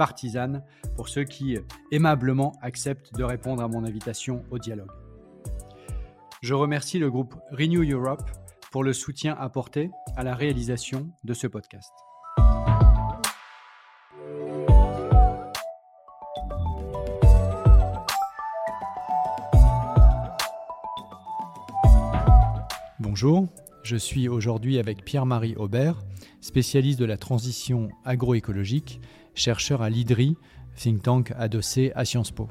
partisane pour ceux qui aimablement acceptent de répondre à mon invitation au dialogue. Je remercie le groupe Renew Europe pour le soutien apporté à la réalisation de ce podcast. Bonjour, je suis aujourd'hui avec Pierre-Marie Aubert, spécialiste de la transition agroécologique, chercheur à l'IDRI, think tank adossé à Sciences Po.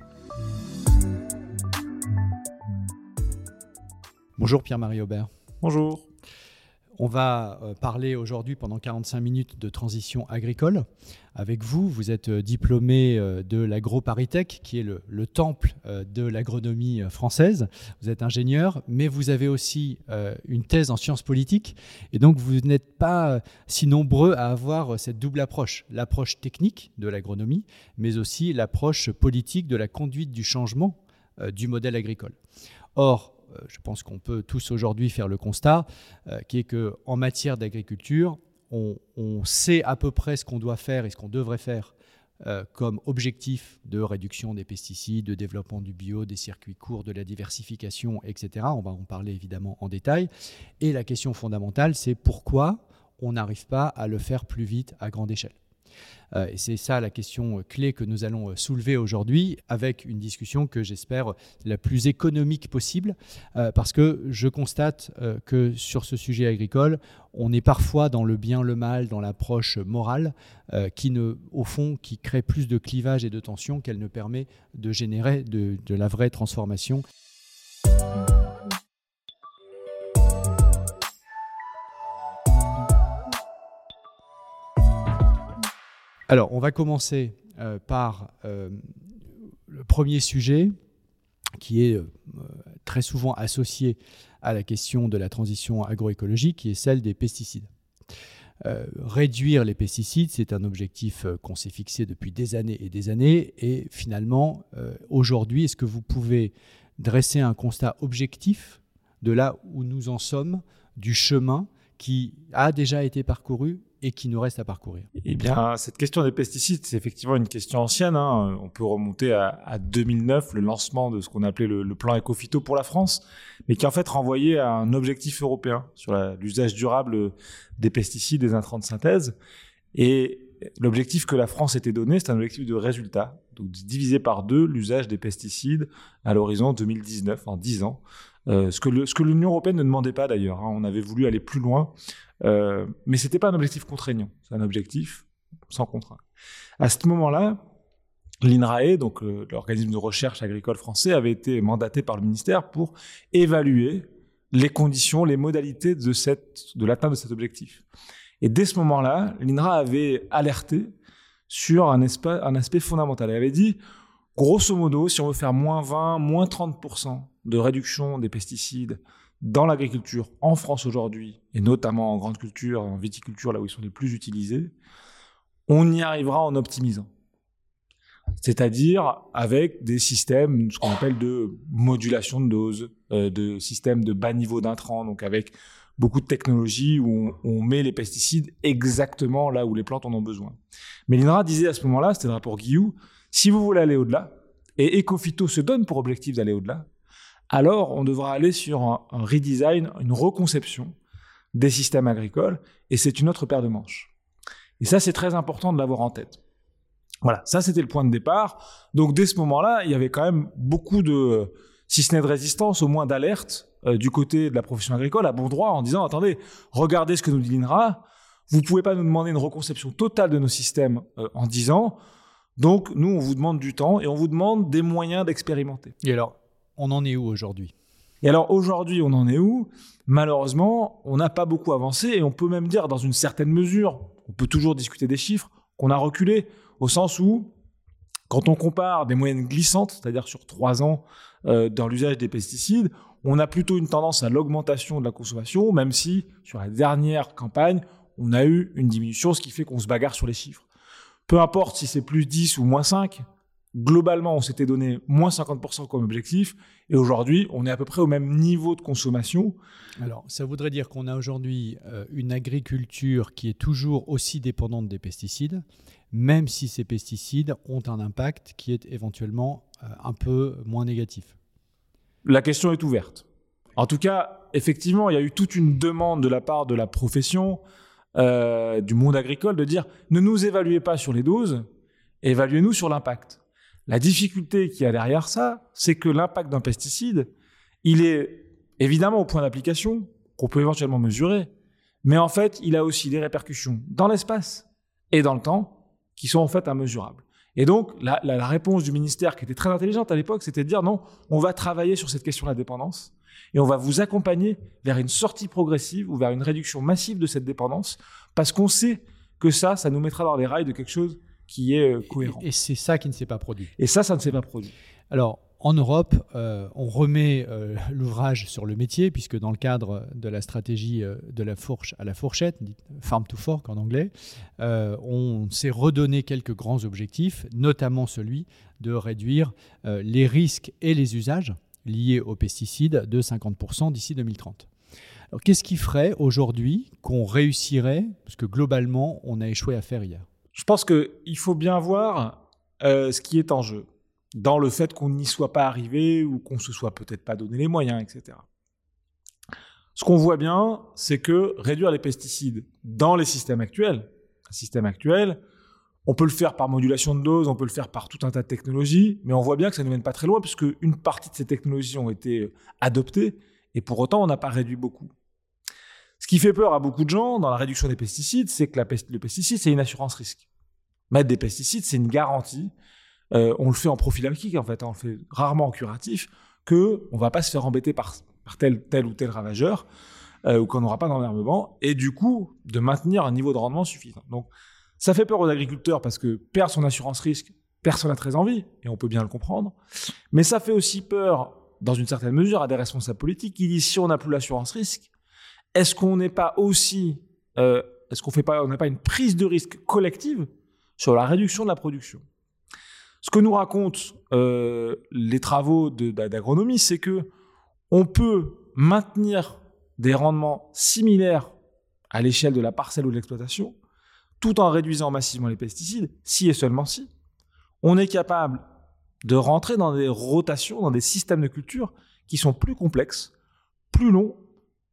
Bonjour Pierre-Marie Aubert. Bonjour. On va euh, parler aujourd'hui pendant 45 minutes de transition agricole. Avec vous, vous êtes euh, diplômé euh, de l'AgroParisTech, qui est le, temple de l'agronomie française. Vous êtes ingénieur, mais vous avez aussi une thèse en sciences politiques. Et donc, vous n'êtes pas si nombreux à avoir cette double approche, l'approche technique de l'agronomie, mais aussi l'approche politique de la conduite du changement du modèle agricole. Or, je pense qu'on peut tous aujourd'hui faire le constat, euh, qui est qu'en matière d'agriculture, on, sait à peu près ce qu'on doit faire et ce qu'on devrait faire euh, comme objectif de réduction des pesticides, de développement du bio, des circuits courts, de la diversification, etc. On va en parler évidemment en détail. Et la question fondamentale, c'est pourquoi on n'arrive pas à le faire plus vite à grande échelle. Euh, et c'est ça la question euh, clé que nous allons euh, soulever aujourd'hui avec une discussion que j'espère la plus économique possible, parce que je constate que sur ce sujet agricole, on est parfois dans le bien, le mal, dans l'approche morale, qui au fond, qui crée plus de clivage et de tension qu'elle ne permet de générer de la vraie transformation. Alors, on va commencer euh, par euh, le premier sujet qui est euh, très souvent associé à la question de la transition agroécologique, qui est celle des pesticides. réduire les pesticides, c'est un objectif qu'on s'est fixé depuis des années et des années. Et finalement, aujourd'hui, est-ce que vous pouvez dresser un constat objectif de là où nous en sommes, du chemin qui a déjà été parcouru et qui nous reste à parcourir Eh bien, cette question des pesticides, c'est effectivement une question ancienne. Hein. On peut remonter à, 2009, le lancement de ce qu'on appelait le, plan Ecofito pour la France, mais qui en fait renvoyait à un objectif européen sur l'usage durable des pesticides, des intrants de synthèse. Et l'objectif que la France était donné, c'est un objectif de résultat, donc diviser par deux l'usage des pesticides à l'horizon 2019, en 10 ans. Euh, ce que l'Union européenne ne demandait pas d'ailleurs. Hein. On avait voulu aller plus loin euh, mais ce n'était pas un objectif contraignant, c'est un objectif sans contrainte. À ce moment-là, l'INRAE, donc euh, l'organisme de recherche agricole français, avait été mandaté par le ministère pour évaluer les conditions, les modalités de l'atteinte de cet objectif. Et dès ce moment-là, l'INRA avait alerté sur un, un aspect fondamental. Elle avait dit, grosso modo, si on veut faire moins 20, moins 30% de réduction des pesticides dans l'agriculture en France aujourd'hui, et notamment en grande culture, en viticulture, là où ils sont les plus utilisés, on y arrivera en optimisant. C'est-à-dire avec des systèmes, ce qu'on appelle de modulation de dose, euh, de systèmes de bas niveau d'intrants, donc avec beaucoup de technologies où on, met les pesticides exactement là où les plantes en ont besoin. Mais l'INRA disait à ce moment-là, c'était le rapport Guillou, si vous voulez aller au-delà, et Ecofito se donne pour objectif d'aller au-delà, alors on devra aller sur un, redesign, une reconception des systèmes agricoles, et c'est une autre paire de manches. Et ça, c'est très important de l'avoir en tête. Voilà, ça c'était le point de départ. Donc dès ce moment-là, il y avait quand même beaucoup de, si ce n'est de résistance, au moins d'alerte euh, du côté de la profession agricole à bon droit en disant attendez, regardez ce que nous dit l'INRA, vous pouvez pas nous demander une reconception totale de nos systèmes euh, en 10 ans. Donc nous, on vous demande du temps et on vous demande des moyens d'expérimenter. Et alors, on en est où aujourd'hui? Et alors aujourd'hui, on en est où? Malheureusement, on n'a pas beaucoup avancé et on peut même dire dans une certaine mesure, on peut toujours discuter des chiffres, qu'on a reculé au sens où, quand on compare des moyennes glissantes, c'est-à-dire sur trois ans euh, dans l'usage des pesticides, on a plutôt une tendance à l'augmentation de la consommation, même si sur la dernière campagne, on a eu une diminution, ce qui fait qu'on se bagarre sur les chiffres. Peu importe si c'est plus 10 ou moins 5, globalement, on s'était donné moins 50% comme objectif, et aujourd'hui, on est à peu près au même niveau de consommation. Alors, ça voudrait dire qu'on a aujourd'hui euh, une agriculture qui est toujours aussi dépendante des pesticides, même si ces pesticides ont un impact qui est éventuellement euh, un peu moins négatif La question est ouverte. En tout cas, effectivement, il y a eu toute une demande de la part de la profession, euh, du monde agricole, de dire ne nous évaluez pas sur les doses, évaluez-nous sur l'impact. La difficulté qu'il y a derrière ça, c'est que l'impact d'un pesticide, il est évidemment au point d'application, qu'on peut éventuellement mesurer, mais en fait, il a aussi des répercussions dans l'espace et dans le temps qui sont en fait immesurables. Et donc, la, réponse du ministère, qui était très intelligente à l'époque, c'était de dire non, on va travailler sur cette question de la dépendance et on va vous accompagner vers une sortie progressive ou vers une réduction massive de cette dépendance parce qu'on sait que ça, ça nous mettra dans les rails de quelque chose qui est euh, cohérent. Et, et c'est ça qui ne s'est pas produit. Et ça, ça ne s'est pas produit. Alors, en Europe, euh, on remet euh, l'ouvrage sur le métier, puisque dans le cadre de la stratégie euh, de la fourche à la fourchette, farm to fork en anglais, on s'est redonné quelques grands objectifs, notamment celui de réduire les risques et les usages liés aux pesticides de 50% d'ici 2030. Alors, qu'est-ce qui ferait aujourd'hui qu'on réussirait, parce que globalement, on a échoué à faire hier? Je pense qu'il faut bien voir ce qui est en jeu dans le fait qu'on n'y soit pas arrivé ou qu'on se soit peut-être pas donné les moyens, etc. Ce qu'on voit bien, c'est que réduire les pesticides dans les systèmes actuels, un système actuel, on peut le faire par modulation de dose, on peut le faire par tout un tas de technologies, mais on voit bien que ça ne mène pas très loin puisque une partie de ces technologies ont été adoptées et pour autant on n'a pas réduit beaucoup. Ce qui fait peur à beaucoup de gens dans la réduction des pesticides, c'est que le pesticide, c'est une assurance risque. Mettre des pesticides, c'est une garantie euh, on le fait en prophylactique en fait, hein, on le fait rarement en curatif, que on va pas se faire embêter par, tel, tel ou tel ravageur, euh, ou qu'on n'aura pas d'enherbement, et du coup de maintenir un niveau de rendement suffisant. Ça fait peur aux agriculteurs parce que perdre son assurance risque, personne n'a très envie, et on peut bien le comprendre, mais ça fait aussi peur, dans une certaine mesure, à des responsables politiques qui disent si on n'a plus l'assurance risque, est-ce qu'on n'est pas aussi, euh, est-ce qu'on fait pas, on n'a pas une prise de risque collective sur la réduction de la production? Ce que nous racontent euh, les travaux d'agronomie, c'est que on peut maintenir des rendements similaires à l'échelle de la parcelle ou de l'exploitation, tout en réduisant massivement les pesticides, si et seulement si on est capable de rentrer dans des rotations, dans des systèmes de culture qui sont plus complexes, plus longs,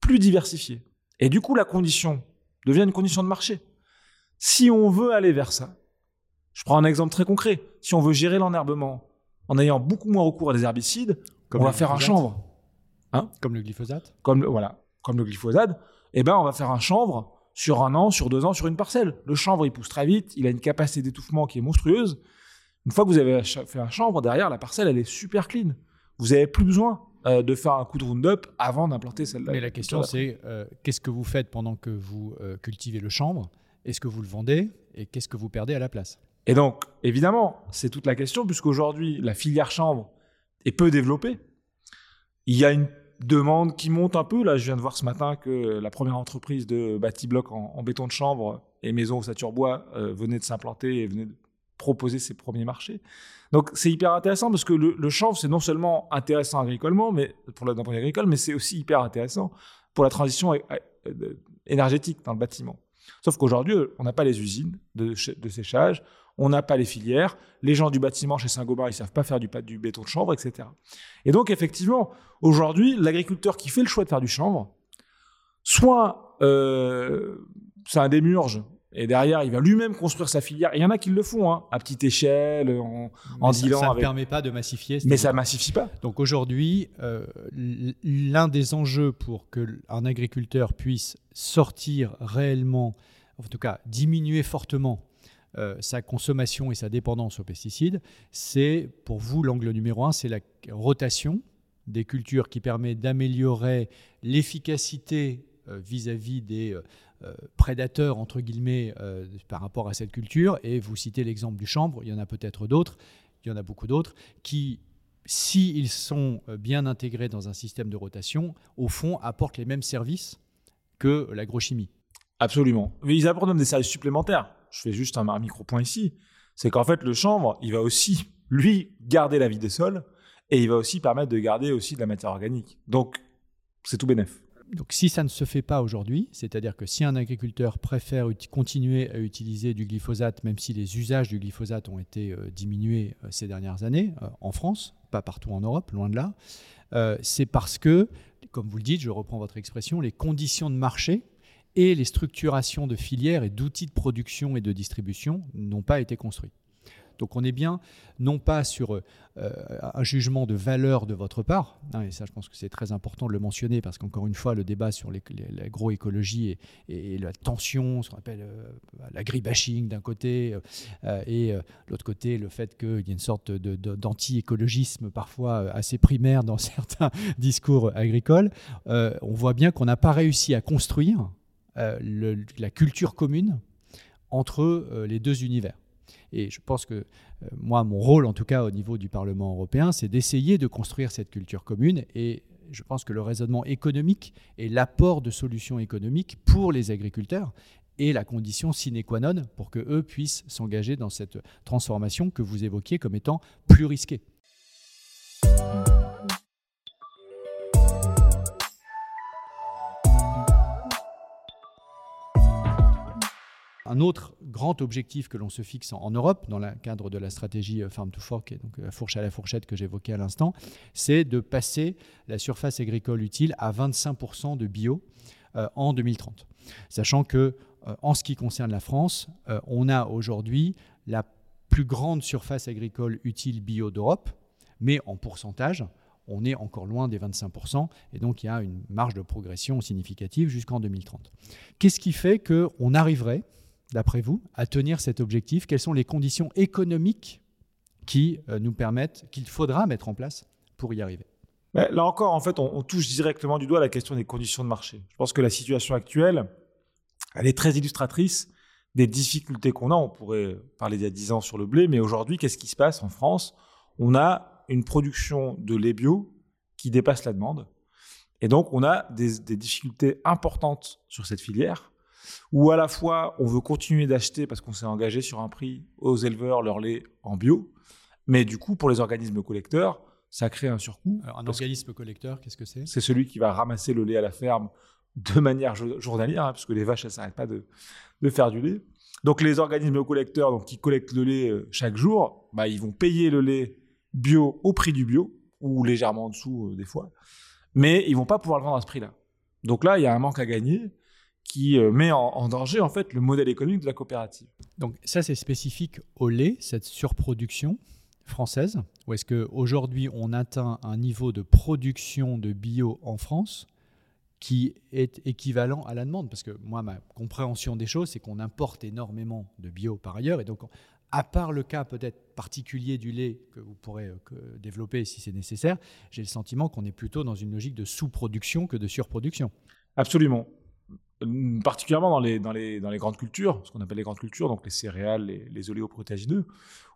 plus diversifiés. Et du coup, la condition devient une condition de marché. Si on veut aller vers ça, je prends un exemple très concret. Si on veut gérer l'enherbement en ayant beaucoup moins recours à des herbicides, on va faire un chanvre. Hein? Comme le glyphosate Comme le, voilà, comme le glyphosate. Eh ben, on va faire un chanvre sur un an, sur deux ans, sur une parcelle. Le chanvre, il pousse très vite, il a une capacité d'étouffement qui est monstrueuse. Une fois que vous avez fait un chanvre, derrière, la parcelle, elle est super clean. Vous n'avez plus besoin euh, de faire un coup de Roundup avant d'implanter celle-là. Mais la question, c'est euh, qu'est-ce que vous faites pendant que vous euh, cultivez le chanvre? Est-ce que vous le vendez? Et qu'est-ce que vous perdez à la place? Et donc, évidemment, c'est toute la question, puisqu'aujourd'hui, la filière chambre est peu développée. Il y a une demande qui monte un peu. Là, je viens de voir ce matin que la première entreprise de bâti-bloc en, béton de chambre et maison au bois euh, venait de s'implanter et venait de proposer ses premiers marchés. Donc, c'est hyper intéressant parce que le, chanvre, c'est non seulement intéressant agricolement, mais pour de agricole, mais c'est aussi hyper intéressant pour la transition énergétique dans le bâtiment. Sauf qu'aujourd'hui, on n'a pas les usines de séchage, on n'a pas les filières, les gens du bâtiment chez Saint-Gobain, ils savent pas faire du, du béton de chanvre, etc. Et donc, effectivement, aujourd'hui, l'agriculteur qui fait le choix de faire du chanvre, soit euh, c'est un démurge Et derrière, il va lui-même construire sa filière. Il y en a qui le font, hein, à petite échelle, en, en ça, dealant ça ne avec- permet pas de massifier. Mais ça massifie pas. Donc aujourd'hui, euh, l'un des enjeux pour que un agriculteur puisse sortir réellement, en tout cas diminuer fortement euh, sa consommation et sa dépendance aux pesticides, c'est pour vous l'angle numéro un, c'est la rotation des cultures qui permet d'améliorer l'efficacité euh, vis-à-vis des euh, prédateurs entre guillemets par rapport à cette culture. Et vous citez l'exemple du chanvre, il y en a peut-être d'autres, il y en a beaucoup d'autres qui s'ils sont euh, bien intégrés dans un système de rotation, au fond, apportent les mêmes services que l'agrochimie. Absolument. Mais ils apportent même des services supplémentaires. Je fais juste un, micro-point ici. C'est qu'en fait, le chanvre, il va aussi, lui, garder la vie des sols et il va aussi permettre de garder aussi de la matière organique. Donc, c'est tout bénef. Donc si ça ne se fait pas aujourd'hui, c'est-à-dire que si un agriculteur préfère continuer à utiliser du glyphosate, même si les usages du glyphosate ont été euh, diminués euh, ces dernières années, euh, en France, pas partout en Europe, loin de là, c'est parce que, comme vous le dites, je reprends votre expression, les conditions de marché et les structurations de filières et d'outils de production et de distribution n'ont pas été construits. Donc on est bien non pas sur euh, un jugement de valeur de votre part, hein, et ça je pense que c'est très important de le mentionner parce qu'encore une fois le débat sur l'agroécologie et, et la tension, ce qu'on appelle euh, l'agribashing d'un côté, euh, et euh, de l'autre côté le fait qu'il y ait une sorte d'anti-écologisme parfois assez primaire dans certains discours agricoles, on voit bien qu'on n'a pas réussi à construire le- la culture commune entre euh, les deux univers. Et je pense que euh, moi, mon rôle, en tout cas au niveau du Parlement européen, c'est d'essayer de construire cette culture commune. Et je pense que le raisonnement économique et l'apport de solutions économiques pour les agriculteurs est la condition sine qua non pour que eux puissent s'engager dans cette transformation que vous évoquiez comme étant plus risquée. Un autre grand objectif que l'on se fixe en, Europe, dans le cadre de la stratégie euh, Farm to Fork, et donc la fourche à la fourchette que j'évoquais à l'instant, c'est de passer la surface agricole utile à 25% de bio euh, en 2030. Sachant que, euh, en ce qui concerne la France, euh, on a aujourd'hui la plus grande surface agricole utile bio d'Europe, mais en pourcentage, on est encore loin des 25%, et donc il y a une marge de progression significative jusqu'en 2030. Qu'est-ce qui fait qu'on arriverait d'après vous, à tenir cet objectif? Quelles sont les conditions économiques qui euh, nous permettent, qu'il faudra mettre en place pour y arriver? Mais là encore, en fait, on, touche directement du doigt la question des conditions de marché. Je pense que la situation actuelle, elle est très illustratrice des difficultés qu'on a. On pourrait parler d'il y a 10 ans sur le blé, mais aujourd'hui, qu'est-ce qui se passe en France? On a une production de lait bio qui dépasse la demande. Et donc, on a des difficultés importantes sur cette filière où à la fois on veut continuer d'acheter parce qu'on s'est engagé sur un prix aux éleveurs leur lait en bio, mais du coup pour les organismes collecteurs, ça crée un surcoût. Alors, un organisme collecteur, qu'est-ce que c'est? C'est celui qui va ramasser le lait à la ferme de manière jo- journalière, hein, parce que les vaches elles s'arrêtent pas de, de faire du lait. Donc les organismes collecteurs, donc qui collectent le lait euh, chaque jour, bah, ils vont payer le lait bio au prix du bio ou légèrement en dessous euh, des fois, mais ils vont pas pouvoir le vendre à ce prix-là. Donc là, il y a un manque à gagner qui euh, met en, en danger en fait le modèle économique de la coopérative. Donc ça, c'est spécifique au lait, cette surproduction française Ou est-ce qu'aujourd'hui, on atteint un niveau de production de bio en France qui est équivalent à la demande? Parce que moi, ma compréhension des choses, c'est qu'on importe énormément de bio par ailleurs. Et donc, à part le cas peut-être particulier du lait que vous pourrez euh, développer si c'est nécessaire, j'ai le sentiment qu'on est plutôt dans une logique de sous-production que de surproduction. Absolument. Particulièrement dans les, les, les grandes cultures, ce qu'on appelle les grandes cultures, donc les céréales, les, les oléoprotéagineux,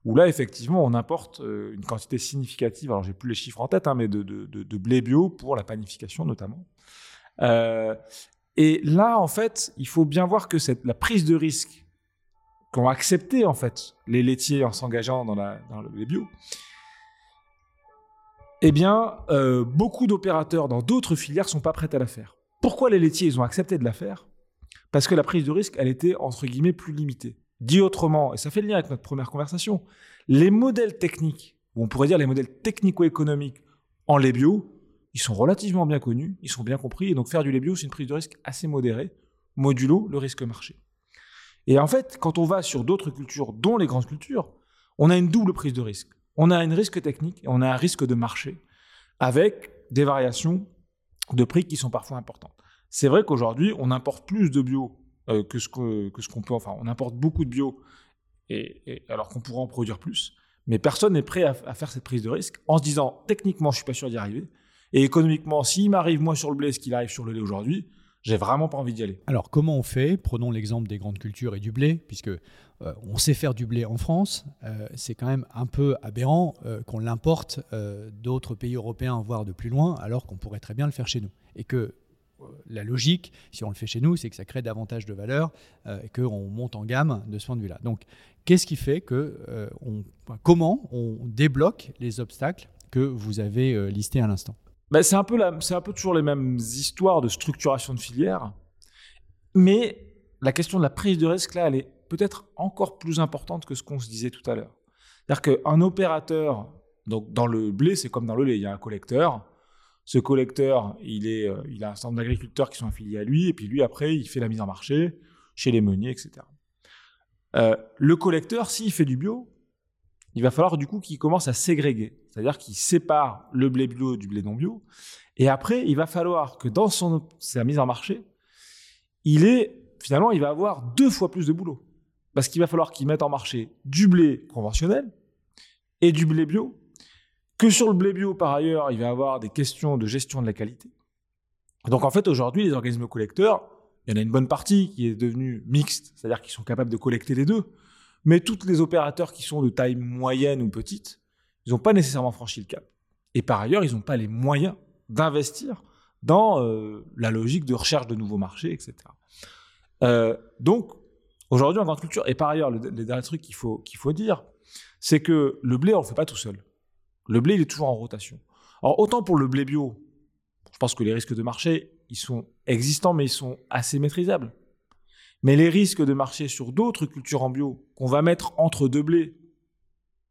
où là, effectivement, on importe euh, une quantité significative, alors j'ai plus les chiffres en tête, hein, mais de, blé bio pour la panification notamment. Euh, et là, en fait, il faut bien voir que la prise de risque qu'ont accepté en fait les laitiers en s'engageant dans, le lait bio, eh bien, euh, beaucoup d'opérateurs dans d'autres filières sont pas prêts à la faire. Pourquoi les laitiers ils ont accepté de la faire? Parce que la prise de risque, elle était entre guillemets plus limitée. Dit autrement, et ça fait le lien avec notre première conversation, les modèles techniques, ou on pourrait dire les modèles technico-économiques en lait bio, ils sont relativement bien connus, ils sont bien compris, et donc faire du lait bio, c'est une prise de risque assez modérée, modulo le risque marché. Et en fait, quand on va sur d'autres cultures, dont les grandes cultures, on a une double prise de risque. On a un risque technique et on a un risque de marché, avec des variations de prix qui sont parfois importantes. C'est vrai qu'aujourd'hui, on importe plus de bio euh, que ce qu'on que ce qu'on peut. Enfin, on importe beaucoup de bio, et, alors qu'on pourrait en produire plus. Mais personne n'est prêt à, faire cette prise de risque en se disant techniquement, je suis pas sûr d'y arriver. Et économiquement, s'il m'arrive moins sur le blé ce qu'il arrive sur le lait aujourd'hui, j'ai vraiment pas envie d'y aller. Alors comment on fait? Prenons l'exemple des grandes cultures et du blé, puisque euh, on sait faire du blé en France. Euh, c'est quand même un peu aberrant qu'on l'importe d'autres pays européens, voire de plus loin, alors qu'on pourrait très bien le faire chez nous. Et que la logique, si on le fait chez nous, c'est que ça crée davantage de valeur euh, et qu'on monte en gamme de ce point de vue-là. Donc, qu'est-ce qui fait que euh, on, comment on débloque les obstacles que vous avez euh, listés à l'instant? Ben, c'est un peu toujours les mêmes histoires de structuration de filière, mais la question de la prise de risque là, elle est peut-être encore plus importante que ce qu'on se disait tout à l'heure. C'est-à-dire qu'un opérateur, donc dans le blé, c'est comme dans le lait, il y a un collecteur ce collecteur, il, euh, a un certain nombre d'agriculteurs qui sont affiliés à lui, et puis lui, après, il fait la mise en marché chez les meuniers, etc. Euh, le collecteur, s'il fait du bio, il va falloir du coup qu'il commence à ségréguer, c'est-à-dire qu'il sépare le blé bio du blé non bio, et après, il va falloir que dans son, sa mise en marché, il est, finalement, il va avoir deux fois plus de boulot. Parce qu'il va falloir qu'il mette en marché du blé conventionnel et du blé bio, que sur le blé bio, par ailleurs, il va avoir des questions de gestion de la qualité. Donc en fait, aujourd'hui, les organismes collecteurs, il y en a une bonne partie qui est devenue mixte, c'est-à-dire qu'ils sont capables de collecter les deux. Mais tous les opérateurs qui sont de taille moyenne ou petite, ils n'ont pas nécessairement franchi le cap. Et par ailleurs, ils n'ont pas les moyens d'investir dans euh, la logique de recherche de nouveaux marchés, etc. Euh, donc, aujourd'hui, en grande culture, et par ailleurs, le, le dernier truc qu'il faut, qu'il faut dire, c'est que le blé, on ne le fait pas tout seul. Le blé, il est toujours en rotation. Alors, autant pour le blé bio, je pense que les risques de marché, ils sont existants, mais ils sont assez maîtrisables. Mais les risques de marché sur d'autres cultures en bio qu'on va mettre entre deux blés,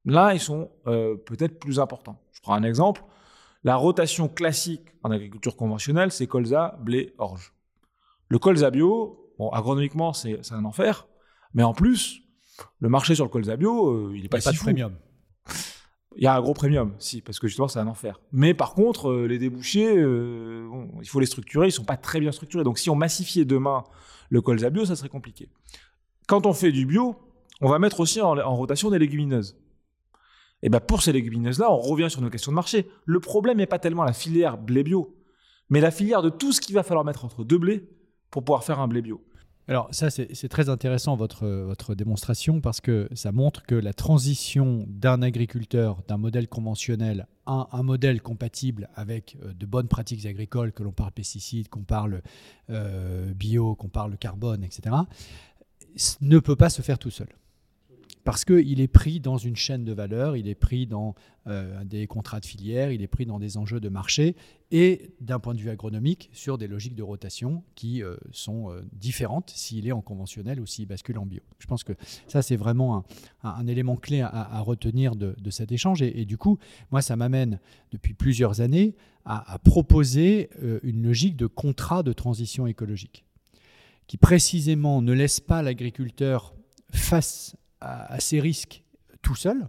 là, ils sont euh, peut-être plus importants. Je prends un exemple. La rotation classique en agriculture conventionnelle, c'est colza, blé, orge. Le colza bio, bon, agronomiquement, c'est un enfer. Mais en plus, le marché sur le colza bio, euh, il n'est pas, si pas de premium. Il y a un gros premium, si, parce que justement, c'est un enfer. Mais par contre, euh, les débouchés, il faut les structurer, ils sont pas très bien structurés. Donc, si on massifiait demain le colza bio, ça serait compliqué. Quand on fait du bio, on va mettre aussi en, rotation des légumineuses. Et ben pour ces légumineuses-là, on revient sur nos questions de marché. Le problème n'est pas tellement la filière blé bio, mais la filière de tout ce qu'il va falloir mettre entre deux blés pour pouvoir faire un blé bio. Alors ça, c'est très intéressant votre, démonstration parce que ça montre que la transition d'un agriculteur, d'un modèle conventionnel à un modèle compatible avec euh, de bonnes pratiques agricoles, que l'on parle pesticides, qu'on parle euh, bio, qu'on parle carbone, etc., ne peut pas se faire tout seul parce qu'il est pris dans une chaîne de valeur, il est pris dans euh, des contrats de filière, il est pris dans des enjeux de marché et d'un point de vue agronomique sur des logiques de rotation qui euh, sont euh, différentes s'il est en conventionnel ou s'il bascule en bio. Je pense que ça c'est vraiment un, élément clé à, retenir de, cet échange et, du coup moi ça m'amène depuis plusieurs années à, à proposer une logique de contrat de transition écologique qui précisément ne laisse pas l'agriculteur face à, ces risques tout seul,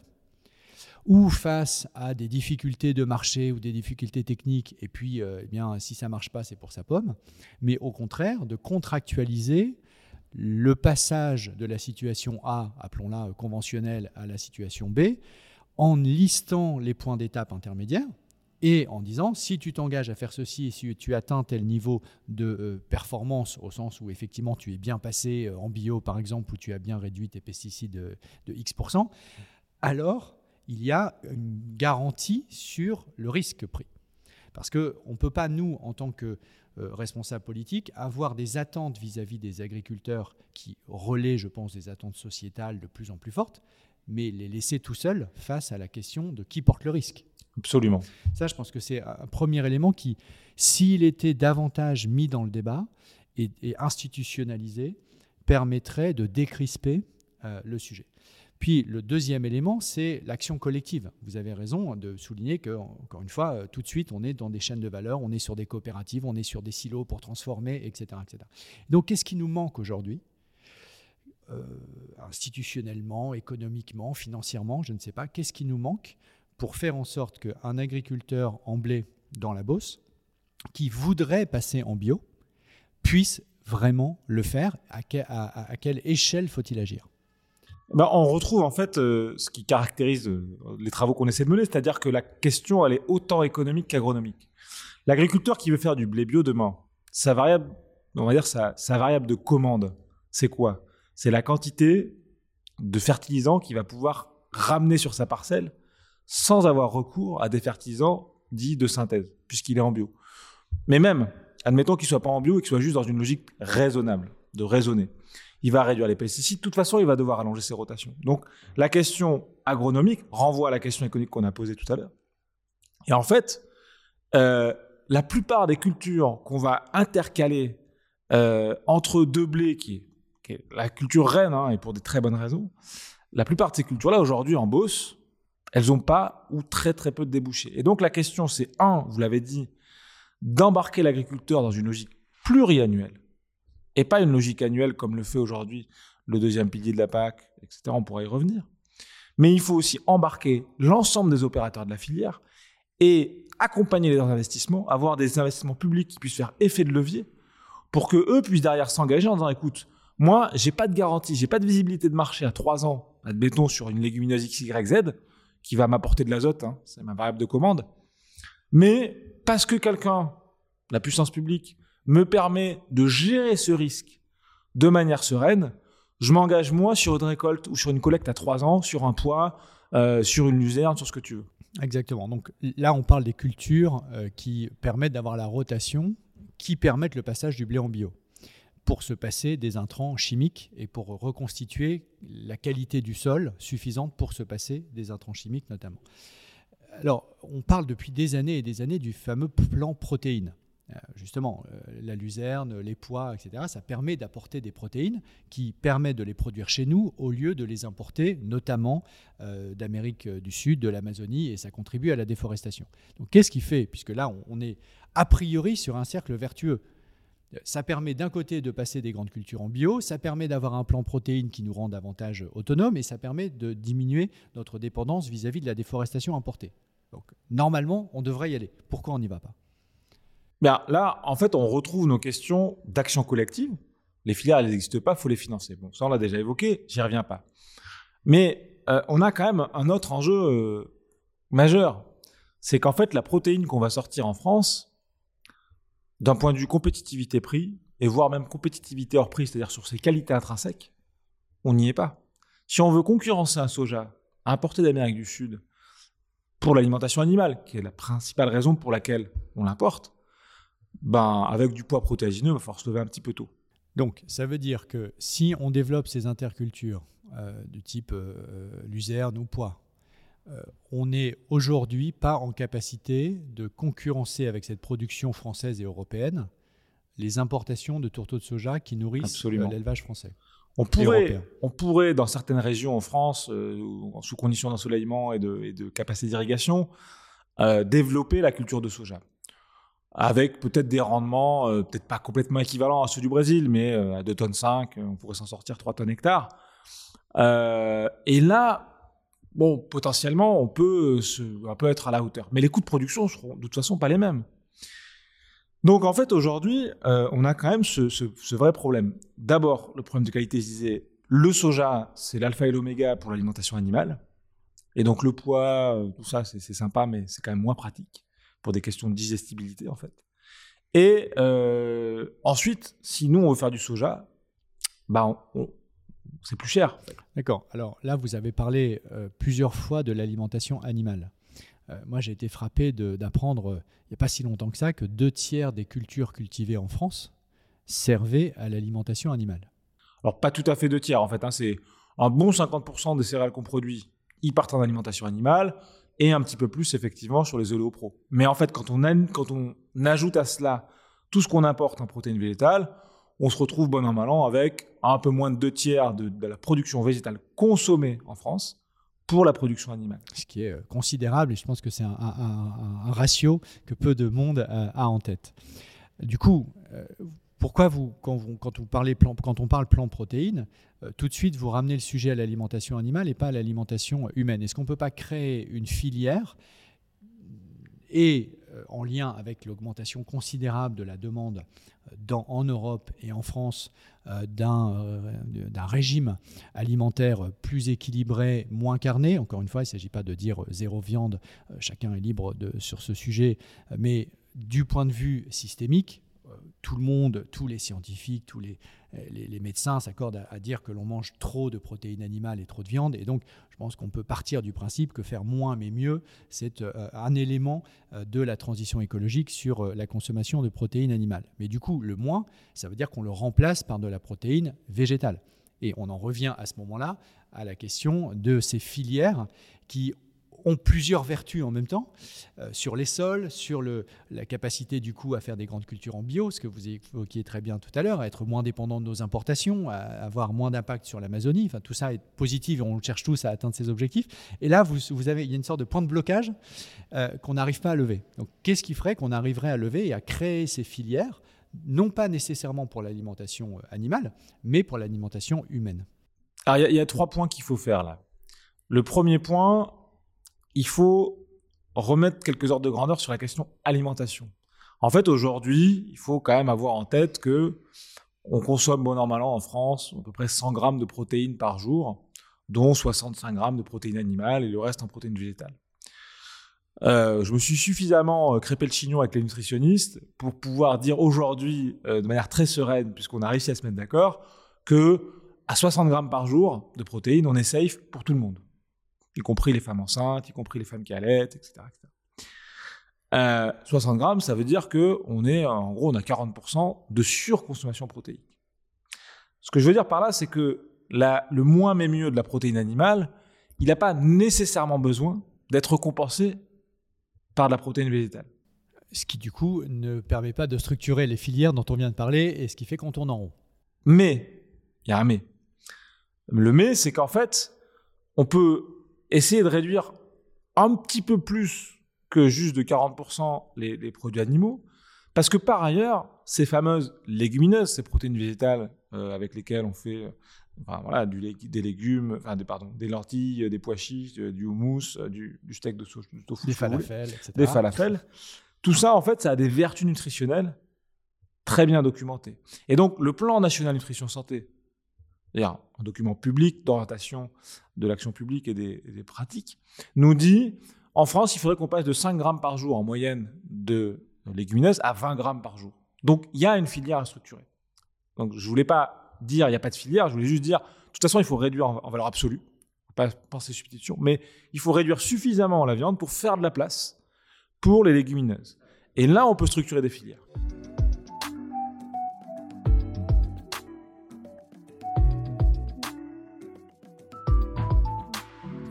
ou face à des difficultés de marché ou des difficultés techniques, et puis euh, eh bien, si ça ne marche pas, c'est pour sa pomme, mais au contraire, de contractualiser le passage de la situation A, appelons-la conventionnelle, à la situation B, en listant les points d'étape intermédiaires, et en disant si tu t'engages à faire ceci et si tu atteins tel niveau de euh, performance au sens où effectivement tu es bien passé euh, en bio par exemple où tu as bien réduit tes pesticides de, X%, alors il y a une garantie sur le risque pris. Parce qu'on ne peut pas, nous, en tant que euh, responsables politiques, avoir des attentes vis-à-vis -vis des agriculteurs qui relaient, je pense, des attentes sociétales de plus en plus fortes, mais les laisser tout seuls face à la question de qui porte le risque. Absolument. Ça, je pense que c'est un premier élément qui, s'il était davantage mis dans le débat et, institutionnalisé, permettrait de décrisper euh, le sujet. Puis le deuxième élément, c'est l'action collective. Vous avez raison de souligner que, encore une fois, euh, tout de suite, on est dans des chaînes de valeur, on est sur des coopératives, on est sur des silos pour transformer, etc. etc. Donc, qu'est-ce qui nous manque aujourd'hui institutionnellement, économiquement, financièrement, je ne sais pas, qu'est-ce qui nous manque pour faire en sorte qu'un agriculteur en blé dans la Beauce, qui voudrait passer en bio, puisse vraiment le faire. À, quelle échelle faut-il agir? Ben, on retrouve en fait euh, ce qui caractérise euh, les travaux qu'on essaie de mener, c'est-à-dire que la question elle est autant économique qu'agronomique. L'agriculteur qui veut faire du blé bio demain, sa variable, on va dire sa, sa variable de commande, c'est quoi? C'est la quantité de fertilisants qu'il va pouvoir ramener sur sa parcelle sans avoir recours à des fertilisants dits de synthèse, puisqu'il est en bio. Mais même, admettons qu'il soit pas en bio et qu'il soit juste dans une logique raisonnable, de raisonner. Il va réduire les pesticides. De toute façon, il va devoir allonger ses rotations. Donc, la question agronomique renvoie à la question économique qu'on a posée tout à l'heure. Et en fait, euh, la plupart des cultures qu'on va intercaler euh, entre deux blés, qui est, la culture reine, hein, et pour des très bonnes raisons, la plupart de ces cultures-là, aujourd'hui, en Beauce, elles n'ont pas ou très très peu de débouchés. Et donc la question, c'est un, vous l'avez dit, d'embarquer l'agriculteur dans une logique pluriannuelle et pas une logique annuelle comme le fait aujourd'hui le deuxième pilier de la PAC, etc. On pourra y revenir. Mais il faut aussi embarquer l'ensemble des opérateurs de la filière et accompagner les investissements, avoir des investissements publics qui puissent faire effet de levier pour que eux puissent derrière s'engager en disant écoute, moi, j'ai pas de garantie, j'ai pas de visibilité de marché à trois ans, admettons sur une légumineuse XYZ, qui va m'apporter de l'azote, hein, c'est ma variable de commande. Mais parce que quelqu'un, la puissance publique, me permet de gérer ce risque de manière sereine, je m'engage moi sur une récolte ou sur une collecte à trois ans, sur un poids, euh, sur une luzerne, sur ce que tu veux. Exactement. Donc là, on parle des cultures euh, qui permettent d'avoir la rotation, qui permettent le passage du blé en bio pour se passer des intrants chimiques et pour reconstituer la qualité du sol suffisante pour se passer des intrants chimiques notamment. Alors, on parle depuis des années et des années du fameux plan protéines. Euh, justement, euh, la luzerne, les pois, etc., ça permet d'apporter des protéines qui permettent de les produire chez nous au lieu de les importer, notamment euh, d'Amérique du Sud, de l'Amazonie, et ça contribue à la déforestation. Donc qu'est-ce qui fait? Puisque là, on est a priori sur un cercle vertueux. Ça permet d'un côté de passer des grandes cultures en bio, ça permet d'avoir un plan protéines qui nous rend davantage autonomes et ça permet de diminuer notre dépendance vis-à-vis de la déforestation importée. Donc normalement, on devrait y aller. Pourquoi on n'y va pas? Bien, là, en fait, on retrouve nos questions d'action collective. Les filières, elles n'existent pas, il faut les financer. Bon, ça, on l'a déjà évoqué, j'y reviens pas. Mais euh, on a quand même un autre enjeu euh, majeur. C'est qu'en fait, la protéine qu'on va sortir en France, d'un point de vue compétitivité prix, et voire même compétitivité hors prix, c'est-à-dire sur ses qualités intrinsèques, on n'y est pas. Si on veut concurrencer un soja importé d'Amérique du Sud pour l'alimentation animale, qui est la principale raison pour laquelle on l'importe, ben, avec du poids protéagineux, il va falloir se lever un petit peu tôt. Donc, ça veut dire que si on développe ces intercultures euh, du type euh, luzerne ou poids, euh, on n'est aujourd'hui pas en capacité de concurrencer avec cette production française et européenne les importations de tourteaux de soja qui nourrissent euh, l'élevage français. On pourrait, on pourrait, dans certaines régions en France, euh, sous conditions d'ensoleillement et de, capacité d'irrigation, développer la culture de soja. Avec peut-être des rendements, peut-être pas complètement équivalents à ceux du Brésil, mais à 2 tonnes 5, on pourrait s'en sortir 3 tonnes hectares. et là, bon, potentiellement, on peut, se, peu être à la hauteur. Mais les coûts de production seront de toute façon pas les mêmes. Donc en fait, aujourd'hui, euh, on a quand même ce, vrai problème. D'abord, le problème de qualité, je disais, le soja, c'est l'alpha et l'oméga pour l'alimentation animale. Et donc le poids, euh, tout ça, c'est sympa, mais c'est quand même moins pratique pour des questions de digestibilité, en fait. Et euh, ensuite, si nous, on veut faire du soja, bah, on, c'est plus cher. D'accord. Alors là, vous avez parlé euh, plusieurs fois de l'alimentation animale. Euh, moi, j'ai été frappé d'apprendre, euh, il n'y a pas si longtemps que ça, que deux tiers des cultures cultivées en France servaient à l'alimentation animale. Alors, pas tout à fait deux tiers, en fait. Hein, c'est un bon 50% des céréales qu'on produit, ils partent en alimentation animale, et un petit peu plus, effectivement, sur les oléopros. Mais en fait, quand on, quand on ajoute à cela tout ce qu'on importe en protéines végétales, on se retrouve bon an mal an avec un peu moins de deux tiers de, la production végétale consommée en France pour la production animale. Ce qui est euh, considérable et je pense que c'est un, ratio que peu de monde a en tête. Du coup, euh, pourquoi vous, quand, vous, quand, parlez plan, quand on parle plan protéines, euh, tout de suite vous ramenez le sujet à l'alimentation animale et pas à l'alimentation humaine? Est-ce qu'on ne peut pas créer une filière et euh, en lien avec l'augmentation considérable de la demande euh, en Europe et en France d'un régime alimentaire plus équilibré, moins carné. Encore une fois, il ne s'agit pas de dire zéro viande, chacun est libre sur ce sujet, mais du point de vue systémique, tout le monde, tous les scientifiques, tous les, les, médecins s'accordent à, dire que l'on mange trop de protéines animales et trop de viande. Et donc, je pense qu'on peut partir du principe que faire moins mais mieux, c'est euh, un élément euh, de la transition écologique sur euh, la consommation de protéines animales. Mais du coup, le moins, ça veut dire qu'on le remplace par de la protéine végétale. Et on en revient à ce moment-là à la question de ces filières qui ont plusieurs vertus en même temps, euh, sur les sols, sur le, la capacité du coup à faire des grandes cultures en bio, ce que vous évoquiez très bien tout à l'heure, à être moins dépendant de nos importations, à avoir moins d'impact sur l'Amazonie. Enfin, tout ça est positif et on cherche tous à atteindre ces objectifs. Et là, vous, avez, il y a une sorte de point de blocage euh, qu'on n'arrive pas à lever. Donc, qu'est-ce qui ferait qu'on arriverait à lever et à créer ces filières, non pas nécessairement pour l'alimentation euh, animale, mais pour l'alimentation humaine? Alors, il y, a trois points qu'il faut faire là. Le premier point, il faut remettre quelques ordres de grandeur sur la question alimentation. En fait, aujourd'hui, il faut quand même avoir en tête que on consomme bon an en France à peu près 100 grammes de protéines par jour, dont 65 grammes de protéines animales et le reste en protéines végétales. Euh, je me suis suffisamment euh, crépé le chignon avec les nutritionnistes pour pouvoir dire aujourd'hui, euh, de manière très sereine, puisqu'on a réussi à se mettre d'accord, que à 60 grammes par jour de protéines, on est safe pour tout le monde y compris les femmes enceintes, y compris les femmes qui allaitent, etc. 60 grammes, ça veut dire que on est, en gros, on a 40% de surconsommation protéique. Ce que je veux dire par là, c'est que le moins mais mieux de la protéine animale, il n'a pas nécessairement besoin d'être compensé par de la protéine végétale. Ce qui, du coup, ne permet pas de structurer les filières dont on vient de parler et ce qui fait qu'on tourne en rond. Mais, il y a un mais. Le mais, c'est qu'en fait, on peut essayer de réduire un petit peu plus que juste de 40% les, produits animaux, parce que par ailleurs, ces fameuses légumineuses, ces protéines végétales euh, avec lesquelles on fait euh, voilà, du, des légumes, enfin des, pardon, des lentilles, des pois chiches, du houmous, du, steak de tofu, des falafels, etc. Des falafels. Tout ça, en fait, ça a des vertus nutritionnelles très bien documentées. Et donc, le plan national nutrition santé, un document public d'orientation de l'action publique et des, pratiques, nous dit en France, il faudrait qu'on passe de 5 grammes par jour en moyenne de légumineuses à 20 grammes par jour. Donc il y a une filière à structurer. Donc je ne voulais pas dire il n'y a pas de filière, je voulais juste dire de toute façon il faut réduire en, valeur absolue, pas penser substitution, mais il faut réduire suffisamment la viande pour faire de la place pour les légumineuses. Et là on peut structurer des filières.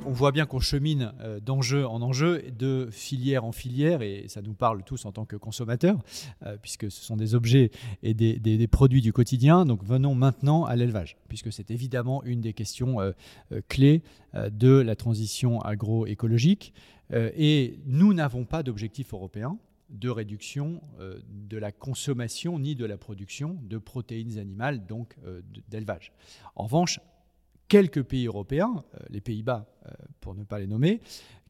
On voit bien qu'on chemine euh, d'enjeu en enjeu, de filière en filière, et ça nous parle tous en tant que consommateurs, euh, puisque ce sont des objets et des, produits du quotidien. Donc venons maintenant à l'élevage, puisque c'est évidemment une des questions euh, clés de la transition agroécologique. et nous n'avons pas d'objectif européen de réduction de la consommation ni de la production de protéines animales, donc d'élevage. En revanche, quelques pays européens, euh, les Pays-Bas euh, pour ne pas les nommer,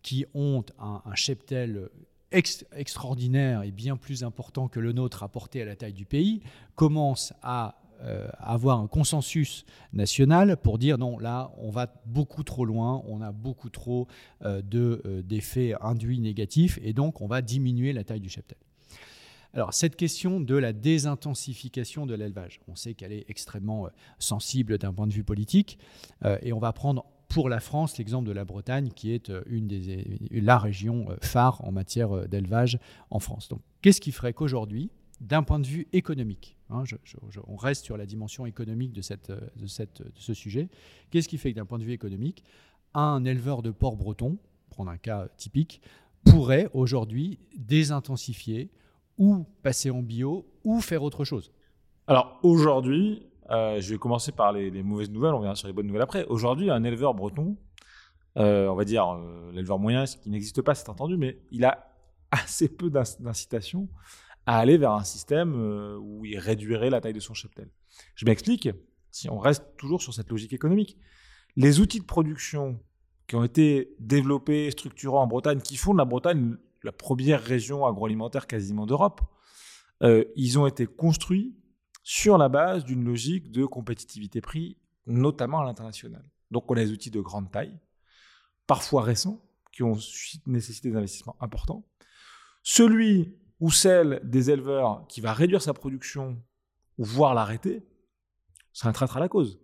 qui ont un, cheptel extraordinaire et bien plus important que le nôtre apporté à la taille du pays, commencent à euh, avoir un consensus national pour dire non, là, on va beaucoup trop loin, on a beaucoup trop d'effets induits négatifs, et donc on va diminuer la taille du cheptel. Alors, cette question de la désintensification de l'élevage, on sait qu'elle est extrêmement euh, sensible d'un point de vue politique, euh, et on va prendre pour la France l'exemple de la Bretagne, qui est euh, une des, la région phare en matière d'élevage en France. Donc, qu'est-ce qui ferait qu'aujourd'hui, d'un point de vue économique, hein, on reste sur la dimension économique de, ce sujet, qu'est-ce qui fait que d'un point de vue économique, un éleveur de porc breton, prendre un cas typique, pourrait aujourd'hui désintensifier ou passer en bio, ou faire autre chose Alors aujourd'hui, euh, je vais commencer par les, mauvaises nouvelles, on verra sur les bonnes nouvelles après. Aujourd'hui, un éleveur breton, euh, on va dire euh, l'éleveur moyen, ce qui n'existe pas, c'est entendu, mais il a assez peu d'incitation à aller vers un système où il réduirait la taille de son cheptel. Je m'explique, si on reste toujours sur cette logique économique. Les outils de production qui ont été développés, structurés en Bretagne, qui font de la Bretagne la première région agroalimentaire quasiment d'Europe, euh, ils ont été construits sur la base d'une logique de compétitivité prix, notamment à l'international. Donc on a des outils de grande taille, parfois récents, qui ont nécessité des investissements importants. Celui ou celle des éleveurs qui va réduire sa production ou voire l'arrêter, c'est un traître à la cause.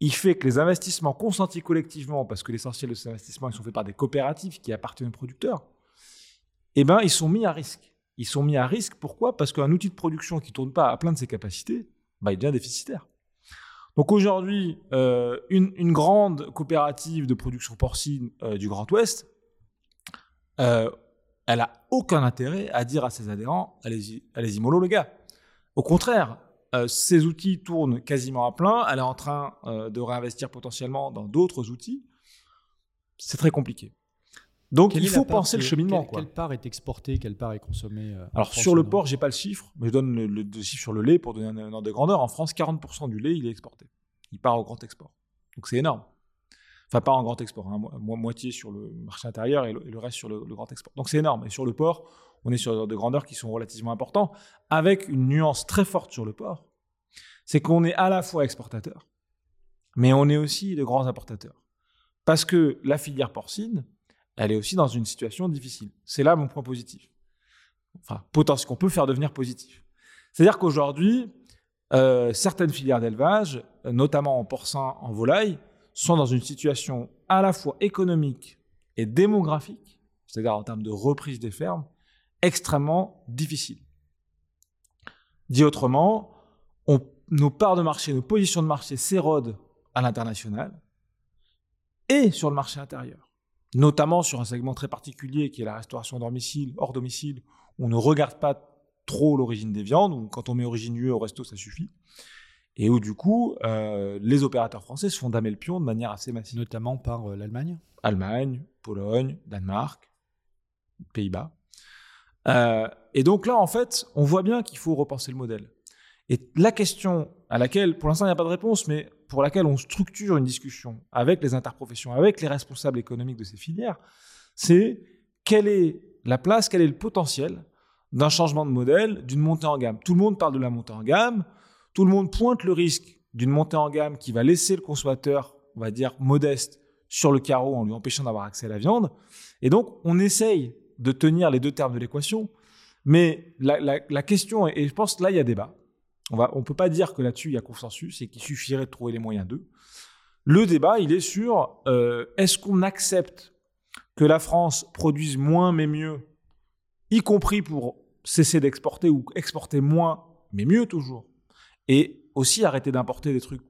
Il fait que les investissements consentis collectivement, parce que l'essentiel de ces investissements ils sont faits par des coopératives qui appartiennent aux producteurs, eh ben, ils sont mis à risque. Ils sont mis à risque, pourquoi? Parce qu'un outil de production qui ne tourne pas à plein de ses capacités, bah, il devient déficitaire. Donc aujourd'hui, euh, une, grande coopérative de production porcine euh, du Grand Ouest, euh, elle a aucun intérêt à dire à ses adhérents, allez-y, allez-y mollo les gars. Au contraire, ces outils tournent quasiment à plein, elle est en train de réinvestir potentiellement dans d'autres outils. C'est très compliqué. Donc il faut penser le cheminement. Quelle, part est exportée, quelle part est consommée euh, Alors sur le porc, j'ai pas le chiffre, mais je donne le, chiffre sur le lait pour donner un, ordre de grandeur. En France, 40% du lait, il est exporté. Il part au grand export. Donc c'est énorme. Enfin, pas en grand export, hein, moitié sur le marché intérieur et le, reste sur le, grand export. Donc c'est énorme. Et sur le porc, on est sur des grandeurs qui sont relativement importants, avec une nuance très forte sur le porc. C'est qu'on est à la fois exportateur, mais on est aussi de grands importateurs. Parce que la filière porcine, elle est aussi dans une situation difficile. C'est là mon point positif. Enfin, potentiel qu'on peut faire devenir positif. C'est-à-dire qu'aujourd'hui, euh, certaines filières d'élevage, notamment en porcin, en volaille, sont dans une situation à la fois économique et démographique, c'est-à-dire en termes de reprise des fermes, extrêmement difficile. Dit autrement, nos parts de marché, nos positions de marché s'érodent à l'international et sur le marché intérieur notamment sur un segment très particulier qui est la restauration domicile, hors domicile, où on ne regarde pas trop l'origine des viandes, ou quand on met origine UE au resto, ça suffit. Et où du coup, euh, les opérateurs français se font damer le pion de manière assez massive. Notamment par euh, l'Allemagne Allemagne, Pologne, Danemark, Pays-Bas. Euh, et donc là, en fait, on voit bien qu'il faut repenser le modèle. Et la question à laquelle, pour l'instant, il n'y a pas de réponse, mais pour laquelle on structure une discussion avec les interprofessions, avec les responsables économiques de ces filières, c'est quelle est la place, quel est le potentiel d'un changement de modèle, d'une montée en gamme. Tout le monde parle de la montée en gamme, tout le monde pointe le risque d'une montée en gamme qui va laisser le consommateur, on va dire, modeste sur le carreau en lui empêchant d'avoir accès à la viande. Et donc, on essaye de tenir les deux termes de l'équation, mais la, question, et je pense que là, il y a débat, on ne peut pas dire que là-dessus il y a consensus et qu'il suffirait de trouver les moyens d'eux. Le débat, il est sur euh, est-ce qu'on accepte que la France produise moins mais mieux, y compris pour cesser d'exporter ou exporter moins mais mieux toujours, et aussi arrêter d'importer des trucs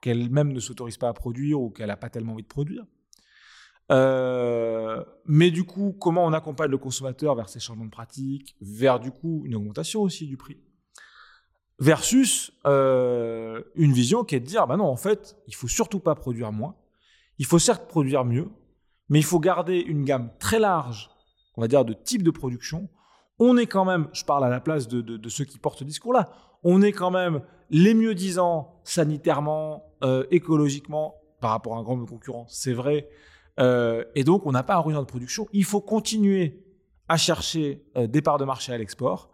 qu'elle-même ne s'autorise pas à produire ou qu'elle n'a pas tellement envie de produire? Euh, mais du coup, comment on accompagne le consommateur vers ces changements de pratiques, vers du coup une augmentation aussi du prix? Versus euh, une vision qui est de dire, bah non, en fait, il faut surtout pas produire moins. Il faut certes produire mieux, mais il faut garder une gamme très large, on va dire, de types de production. On est quand même, je parle à la place de, ceux qui portent ce discours-là, on est quand même les mieux disants sanitairement, euh, écologiquement, par rapport à un grand concurrent, c'est vrai. Euh, et donc, on n'a pas un roulement de production. Il faut continuer à chercher des parts de marché à l'export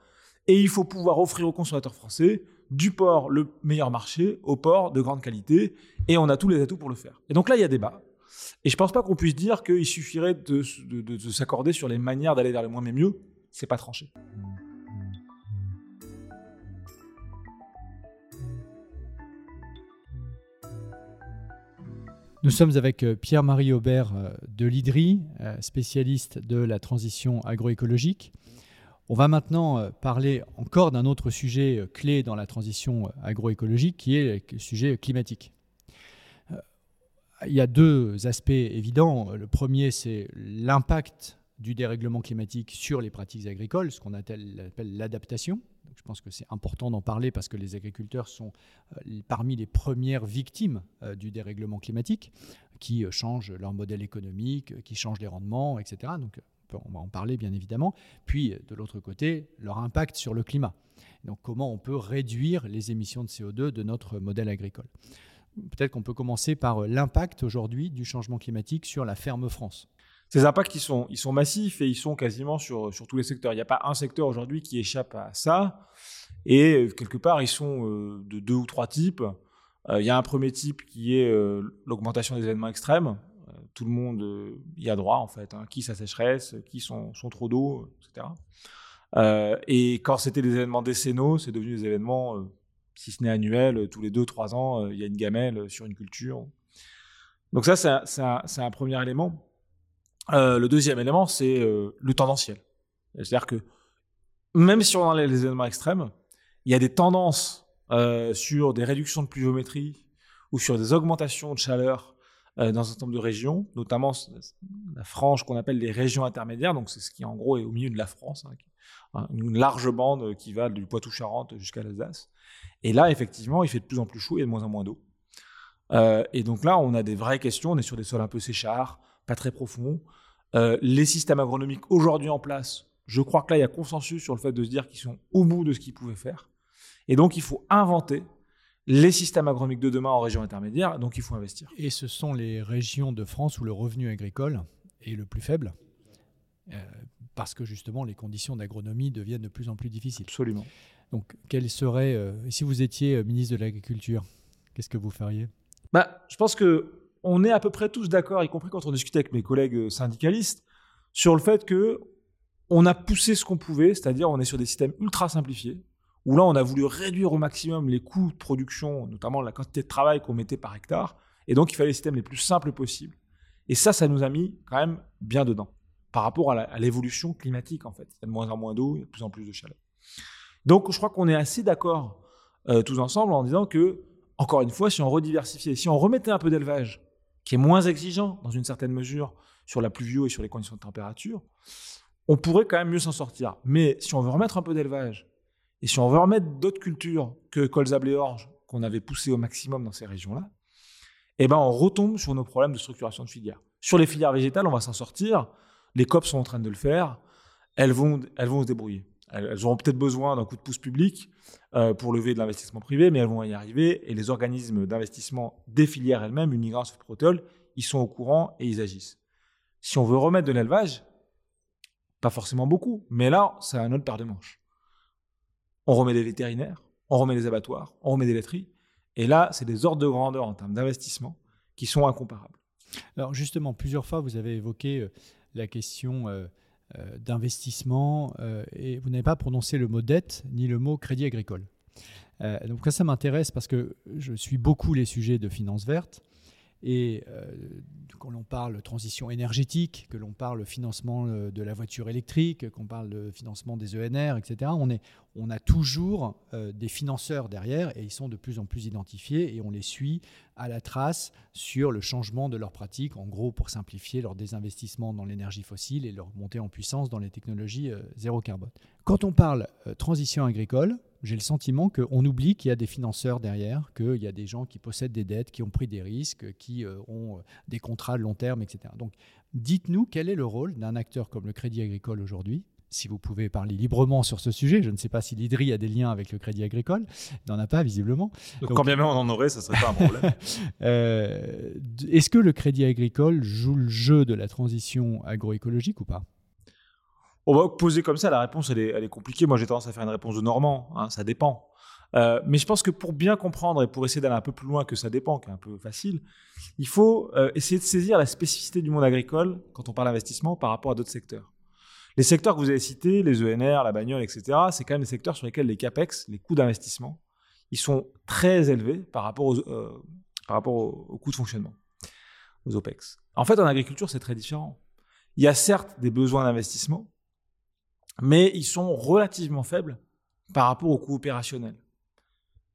et il faut pouvoir offrir aux consommateurs français du porc le meilleur marché au porc de grande qualité. Et on a tous les atouts pour le faire. Et donc là, il y a débat. Et je ne pense pas qu'on puisse dire qu'il suffirait de, s'accorder sur les manières d'aller vers le moins mais mieux. C'est pas tranché. Nous sommes avec euh, Pierre-Marie Aubert euh, de l'IDRI, euh, spécialiste de la transition agroécologique. On va maintenant euh, parler encore d'un autre sujet euh, clé dans la transition euh, agroécologique qui est le sujet climatique. Il y a deux aspects évidents. Le premier, c'est l'impact du dérèglement climatique sur les pratiques agricoles, ce qu'on appelle l'adaptation. Je pense que c'est important d'en parler parce que les agriculteurs sont parmi les premières victimes du dérèglement climatique, qui changent leur modèle économique, qui changent les rendements, etc. Donc on va en parler bien évidemment. Puis de l'autre côté, leur impact sur le climat. Donc comment on peut réduire les émissions de CO2 de notre modèle agricole? Peut-être qu'on peut commencer par l'impact aujourd'hui du changement climatique sur la ferme France. Ces impacts, ils sont, massifs et ils sont quasiment sur, sur tous les secteurs. Il n'y a pas un secteur aujourd'hui qui échappe à ça. Et quelque part, ils sont euh, de deux ou trois types. Euh, il y a un premier type qui est euh, l'augmentation des événements extrêmes. Tout le monde y a droit, en fait. Hein. Qui sa sécheresse, qui son, son trop d'eau, etc. et quand c'était des événements décennaux, c'est devenu des événements, si ce n'est annuels, tous les deux, trois ans, il y a une gamelle sur une culture. Donc ça, c'est un, premier élément. Euh, le deuxième élément, c'est euh, le tendanciel. C'est-à-dire que même si on enlève les événements extrêmes, il y a des tendances euh, sur des réductions de pluviométrie ou sur des augmentations de chaleur dans un certain nombre de régions, notamment la frange qu'on appelle les régions intermédiaires, donc c'est ce qui en gros est au milieu de la France, hein, une large bande qui va du Poitou-Charentes jusqu'à l'Alsace. Et là, effectivement, il fait de plus en plus chaud et de moins en moins d'eau. et donc là, on a des vraies questions, on est sur des sols un peu séchards, pas très profonds, euh, les systèmes agronomiques aujourd'hui en place, je crois que là, il y a consensus sur le fait de se dire qu'ils sont au bout de ce qu'ils pouvaient faire. Et donc, il faut inventer les systèmes agronomiques de demain en région intermédiaire, donc il faut investir. Et ce sont les régions de France où le revenu agricole est le plus faible, euh, parce que justement les conditions d'agronomie deviennent de plus en plus difficiles. Absolument. Donc, quel serait, euh, si vous étiez ministre de l'Agriculture, qu'est-ce que vous feriez? Bah, Je pense que on est à peu près tous d'accord, y compris quand on discute avec mes collègues euh, syndicalistes, sur le fait que on a poussé ce qu'on pouvait, c'est-à-dire on est sur des systèmes ultra simplifiés, où là on a voulu réduire au maximum les coûts de production, notamment la quantité de travail qu'on mettait par hectare, et donc il fallait les systèmes les plus simples possibles. Et ça, ça nous a mis quand même bien dedans, par rapport à l'évolution climatique en fait. Il y a de moins en moins d'eau, il y a de plus en plus de chaleur. Donc je crois qu'on est assez d'accord euh, tous ensemble en disant que, encore une fois, si on rediversifiait, si on remettait un peu d'élevage qui est moins exigeant dans une certaine mesure sur la pluvio et sur les conditions de température, on pourrait quand même mieux s'en sortir. Mais si on veut remettre un peu d'élevage et si on veut remettre d'autres cultures que colza, blé, orge qu'on avait poussé au maximum dans ces régions-là, eh ben on retombe sur nos problèmes de structuration de filières. Sur les filières végétales, on va s'en sortir. Les COP sont en train de le faire. Elles vont, elles vont se débrouiller. Elles, auront peut-être besoin d'un coup de pouce public euh, pour lever de l'investissement privé, mais elles vont y arriver. Et les organismes d'investissement des filières elles-mêmes, Unigrans, Protol, ils sont au courant et ils agissent. Si on veut remettre de l'élevage, pas forcément beaucoup, mais là, c'est un autre paire de manches. On remet des vétérinaires, on remet des abattoirs, on remet des laiteries. Et là, c'est des ordres de grandeur en termes d'investissement qui sont incomparables. Alors justement, plusieurs fois, vous avez évoqué euh, la question euh, euh, d'investissement et vous n'avez pas prononcé le mot dette ni le mot crédit agricole. Donc ça, ça m'intéresse parce que je suis beaucoup les sujets de finances vertes et quand l'on parle transition énergétique, que l'on parle financement de la voiture électrique, qu'on parle de financement des ENR, etc., on, a toujours des financeurs derrière et ils sont de plus en plus identifiés et on les suit à la trace sur le changement de leurs pratiques, en gros pour simplifier leur désinvestissement dans l'énergie fossile et leur montée en puissance dans les technologies euh, zéro carbone. Quand on parle euh, transition agricole, j'ai le sentiment qu'on oublie qu'il y a des financeurs derrière, qu'il y a des gens qui possèdent des dettes, qui ont pris des risques, qui euh, ont des contrats de long terme, etc. Donc dites-nous quel est le rôle d'un acteur comme le Crédit Agricole aujourd'hui si vous pouvez parler librement sur ce sujet. Je ne sais pas si l'IDRI a des liens avec le Crédit Agricole. Il n'en a pas, visiblement. Donc, quand bien même on en aurait, ça ne serait pas un problème. Euh, est-ce que le Crédit Agricole joue le jeu de la transition agroécologique ou pas? On va poser comme ça, la réponse, elle est, compliquée. Moi, j'ai tendance à faire une réponse de Normand. Hein, ça dépend. Euh, mais je pense que pour bien comprendre et pour essayer d'aller un peu plus loin que ça dépend, qui est un peu facile, il faut euh, essayer de saisir la spécificité du monde agricole quand on parle d'investissement par rapport à d'autres secteurs. Les secteurs que vous avez cités, les ENR, la bagnole, etc., c'est quand même des secteurs sur lesquels les CAPEX, les coûts d'investissement, ils sont très élevés par rapport aux, euh, par rapport aux, coûts de fonctionnement, aux OPEX. En fait, en agriculture, c'est très différent. Il y a certes des besoins d'investissement, mais ils sont relativement faibles par rapport aux coûts opérationnels.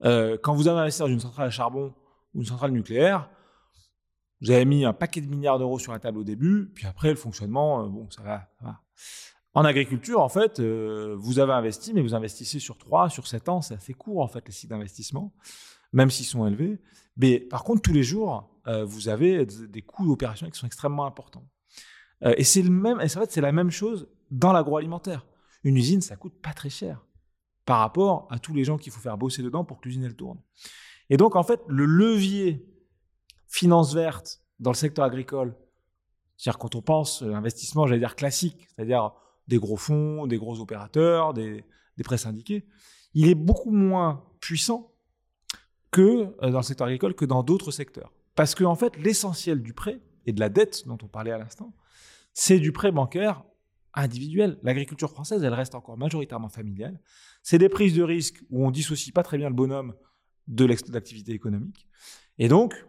Euh, quand vous avez investi dans une centrale à charbon ou une centrale nucléaire, vous avez mis un paquet de milliards d'euros sur la table au début, puis après, le fonctionnement, euh, bon, ça va, ça va. En agriculture, en fait, euh, vous avez investi, mais vous investissez sur 3, sur 7 ans, c'est assez court, en fait, les cycles d'investissement, même s'ils sont élevés. Mais par contre, tous les jours, euh, vous avez des coûts d'opération qui sont extrêmement importants. et c'est le même, et en fait, c'est la même chose dans l'agroalimentaire. Une usine, ça coûte pas très cher par rapport à tous les gens qu'il faut faire bosser dedans pour que l'usine elle tourne. Et donc en fait, le levier finance verte dans le secteur agricole, c'est-à-dire quand on pense investissement, j'allais dire classique, c'est-à-dire des gros fonds, des gros opérateurs, des, des prêts syndiqués, il est beaucoup moins puissant que euh, dans le secteur agricole que dans d'autres secteurs. Parce que en fait, l'essentiel du prêt et de la dette dont on parlait à l'instant, c'est du prêt bancaire individuel. L'agriculture française, elle reste encore majoritairement familiale. C'est des prises de risque où on dissocie pas très bien le bonhomme de l'activité économique. Et donc,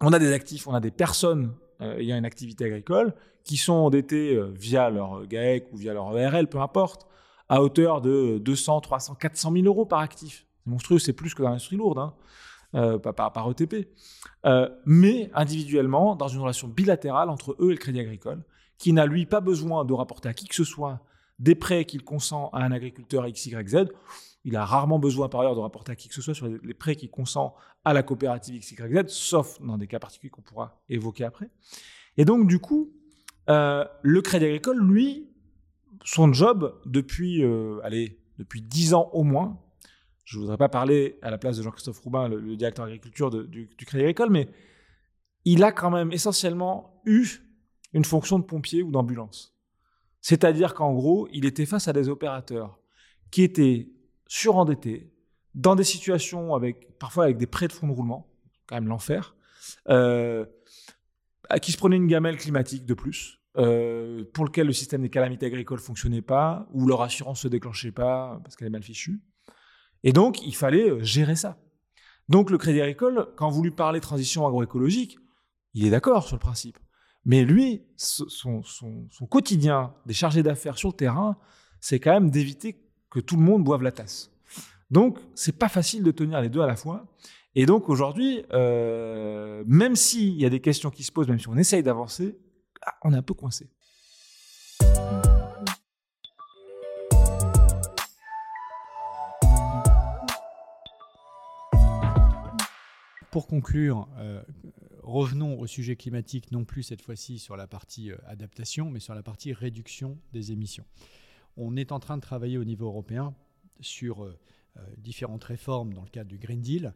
on a des actifs, on a des personnes euh, ayant une activité agricole qui sont endettées euh, via leur GAEC ou via leur ERL, peu importe, à hauteur de 200, 300, 400 000 euros par actif. C'est monstrueux, c'est plus que dans l'industrie lourde, hein, euh, par, ETP. mais individuellement, dans une relation bilatérale entre eux et le Crédit Agricole, qui n'a lui pas besoin de rapporter à qui que ce soit des prêts qu'il consent à un agriculteur XYZ. Il a rarement besoin par ailleurs de rapporter à qui que ce soit sur les prêts qu'il consent à la coopérative XYZ, sauf dans des cas particuliers qu'on pourra évoquer après. Et donc du coup, euh, le Crédit Agricole, lui, son job depuis, euh, allez, depuis 10 ans au moins, je ne voudrais pas parler à la place de Jean-Christophe Roubin, le, directeur agriculture du, du Crédit Agricole, mais il a quand même essentiellement eu une fonction de pompier ou d'ambulance. C'est-à-dire qu'en gros, il était face à des opérateurs qui étaient surendettés, dans des situations avec parfois avec des prêts de fonds de roulement, quand même l'enfer, euh, qui se prenaient une gamelle climatique de plus, euh, pour lequel le système des calamités agricoles fonctionnait pas, ou leur assurance se déclenchait pas parce qu'elle est mal fichue. Et donc, il fallait euh, gérer ça. Donc, le Crédit Agricole, quand vous lui parlez transition agroécologique, il est d'accord sur le principe. Mais lui, son, quotidien des chargés d'affaires sur le terrain, c'est quand même d'éviter que tout le monde boive la tasse. Donc, c'est pas facile de tenir les deux à la fois. Et donc, aujourd'hui, euh, même s'il y a des questions qui se posent, même si on essaye d'avancer, ah, on est un peu coincé. Pour conclure, euh, revenons au sujet climatique, non plus cette fois-ci sur la partie euh, adaptation, mais sur la partie réduction des émissions. On est en train de travailler au niveau européen sur euh, euh, différentes réformes dans le cadre du Green Deal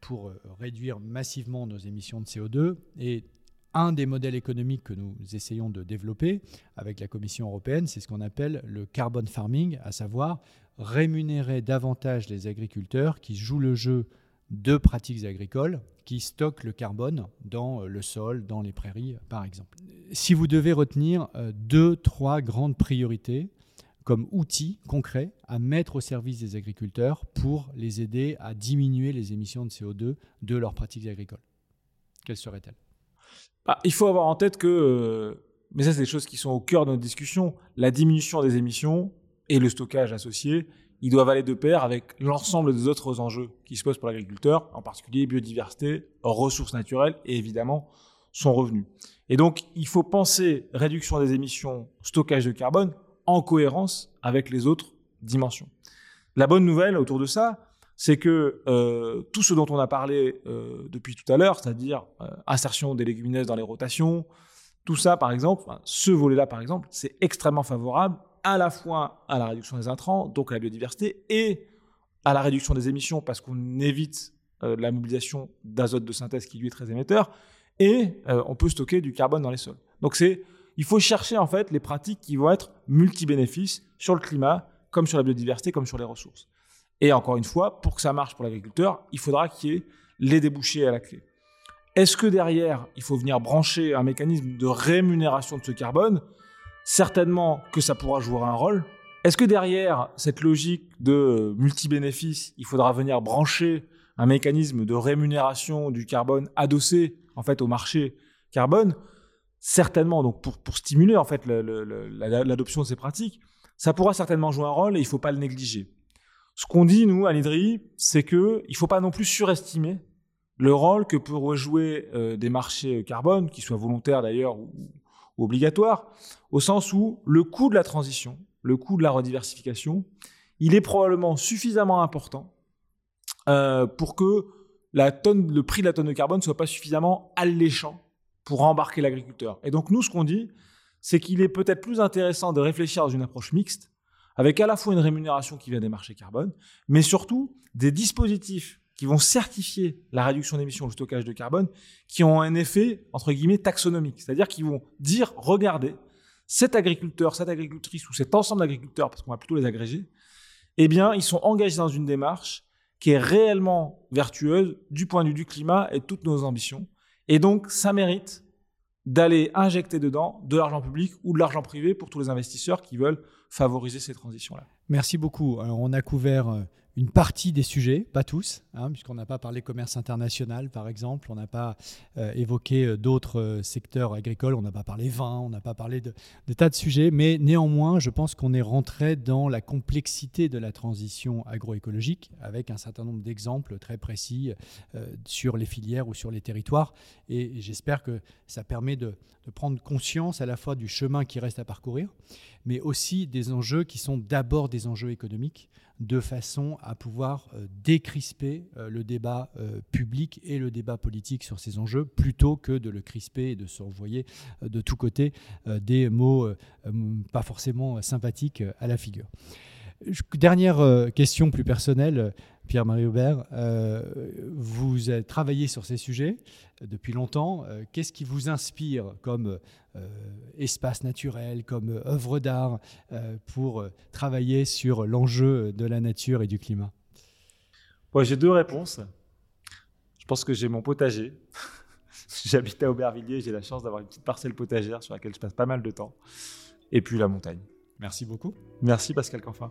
pour réduire massivement nos émissions de CO2 et un des modèles économiques que nous essayons de développer avec la Commission européenne, c'est ce qu'on appelle le carbon farming, à savoir rémunérer davantage les agriculteurs qui jouent le jeu de pratiques agricoles qui stockent le carbone dans euh, le sol, dans les prairies, par exemple. Si vous devez retenir euh, deux, trois grandes priorités comme outils concrets à mettre au service des agriculteurs pour les aider à diminuer les émissions de CO2 de leurs pratiques agricoles, quelles seraient-elles? Bah, Il faut avoir en tête que, euh, mais ça c'est des choses qui sont au cœur de notre discussion, la diminution des émissions et le stockage associé, ils doivent aller de pair avec l'ensemble des autres enjeux qui se posent pour l'agriculteur, en particulier biodiversité, ressources naturelles et évidemment son revenu. Et donc, il faut penser réduction des émissions, stockage de carbone en cohérence avec les autres dimensions. La bonne nouvelle autour de ça, c'est que euh, tout ce dont on a parlé euh, depuis tout à l'heure, c'est-à-dire euh, insertion des légumineuses dans les rotations, tout ça, par exemple, ce volet-là, par exemple, c'est extrêmement favorable à la fois à la réduction des intrants, donc à la biodiversité, et à la réduction des émissions parce qu'on évite euh, la mobilisation d'azote de synthèse qui lui est très émetteur, et euh, on peut stocker du carbone dans les sols. Donc c'est, il faut chercher en fait les pratiques qui vont être multi-bénéfices sur le climat, comme sur la biodiversité, comme sur les ressources. Et encore une fois, pour que ça marche pour l'agriculteur, il faudra qu'il y ait les débouchés à la clé. Est-ce que derrière, il faut venir brancher un mécanisme de rémunération de ce carbone? Certainement que ça pourra jouer un rôle. Est-ce que derrière cette logique de multi-bénéfices, il faudra venir brancher un mécanisme de rémunération du carbone adossé en fait au marché carbone? Certainement, donc pour, pour stimuler en fait l'adoption de ces pratiques, ça pourra certainement jouer un rôle et il ne faut pas le négliger. Ce qu'on dit nous à l'IDRI, c'est que il faut pas non plus surestimer le rôle que peuvent jouer euh, des marchés carbone, qu'ils soient volontaires d'ailleurs ou, obligatoire, au sens où le coût de la transition, le coût de la rediversification, il est probablement suffisamment important euh, pour que le prix de la tonne de carbone ne soit pas suffisamment alléchant pour embarquer l'agriculteur. Et donc nous, ce qu'on dit, c'est qu'il est peut-être plus intéressant de réfléchir dans une approche mixte, avec à la fois une rémunération qui vient des marchés carbone, mais surtout des dispositifs qui vont certifier la réduction d'émissions, le stockage de carbone, qui ont un effet, entre guillemets, taxonomique. C'est-à-dire qu'ils vont dire, regardez, cet agriculteur, cette agricultrice ou cet ensemble d'agriculteurs, parce qu'on va plutôt les agréger, eh bien, ils sont engagés dans une démarche qui est réellement vertueuse du point de vue du climat et de toutes nos ambitions. Et donc, ça mérite d'aller injecter dedans de l'argent public ou de l'argent privé pour tous les investisseurs qui veulent favoriser ces transitions-là. Merci beaucoup. Alors, on a couvert euh, une partie des sujets, pas tous, hein, puisqu'on n'a pas parlé commerce international, par exemple, on n'a pas euh, évoqué euh, d'autres euh, secteurs agricoles, on n'a pas parlé vin, on n'a pas parlé de, tas de sujets, mais néanmoins, je pense qu'on est rentré dans la complexité de la transition agroécologique, avec un certain nombre d'exemples très précis sur les filières ou sur les territoires, et j'espère que ça permet de, de prendre conscience à la fois du chemin qui reste à parcourir, mais aussi des enjeux qui sont d'abord des enjeux économiques de façon à pouvoir euh, décrisper euh, le débat euh, public et le débat politique sur ces enjeux, plutôt que de le crisper et de s'envoyer de tous côtés des mots pas forcément sympathiques à la figure. Dernière question plus personnelle, Pierre-Marie Aubert, vous avez travaillé sur ces sujets depuis longtemps. Qu'est-ce qui vous inspire comme euh, espace naturel, comme œuvre d'art euh, pour travailler sur l'enjeu de la nature et du climat? J'ai deux réponses. Je pense que j'ai mon potager. J'habite à Aubervilliers, j'ai la chance d'avoir une petite parcelle potagère sur laquelle je passe pas mal de temps. Et puis la montagne. Merci beaucoup. Merci Pascal Canfin.